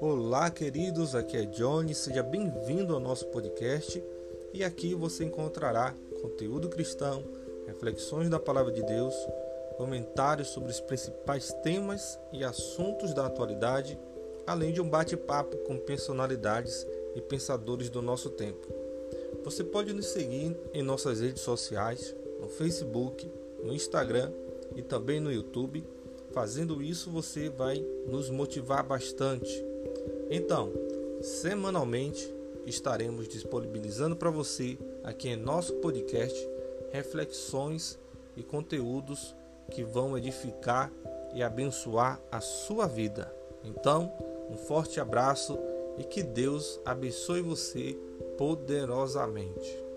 Olá, queridos, aqui é Johnny, seja bem-vindo ao nosso podcast e aqui você encontrará conteúdo cristão, reflexões da palavra de Deus, comentários sobre os principais temas e assuntos da atualidade, além de um bate-papo com personalidades e pensadores do nosso tempo. Você pode nos seguir em nossas redes sociais, no Facebook, no Instagram e também no YouTube. Fazendo isso, você vai nos motivar bastante. Então, semanalmente estaremos disponibilizando para você aqui em nosso podcast reflexões e conteúdos que vão edificar e abençoar a sua vida. Então, um forte abraço e que Deus abençoe você poderosamente.